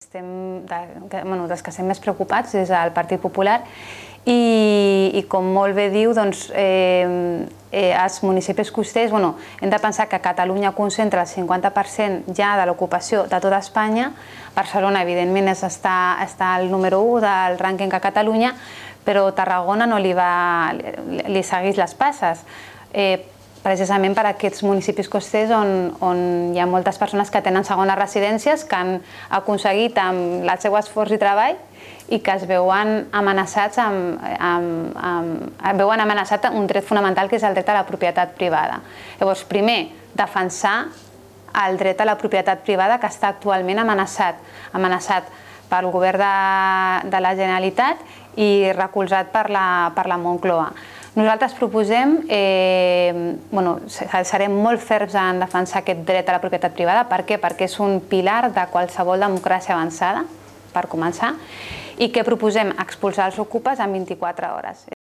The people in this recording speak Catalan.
Estem de, que, bueno, dels que estem més preocupats és el Partit Popular i, i com molt bé diu, doncs, eh, eh, els municipis costers, bueno, hem de pensar que Catalunya concentra el 50% ja de l'ocupació de tota Espanya, Barcelona evidentment és està, està al número 1 del rànquing a Catalunya, però Tarragona no li, va, li, li segueix les passes. Eh, precisament per aquests municipis costers on, on hi ha moltes persones que tenen segones residències que han aconseguit amb el seu esforç i treball i que es veuen amenaçats amb, amb, amb, veuen amenaçat un dret fonamental que és el dret a la propietat privada. Llavors, primer, defensar el dret a la propietat privada que està actualment amenaçat, amenaçat pel govern de, de la Generalitat i recolzat per la, per la Moncloa. Nosaltres proposem, eh, bueno, serem molt ferms en defensar aquest dret a la propietat privada. Per què? Perquè és un pilar de qualsevol democràcia avançada, per començar, i que proposem expulsar els ocupes en 24 hores.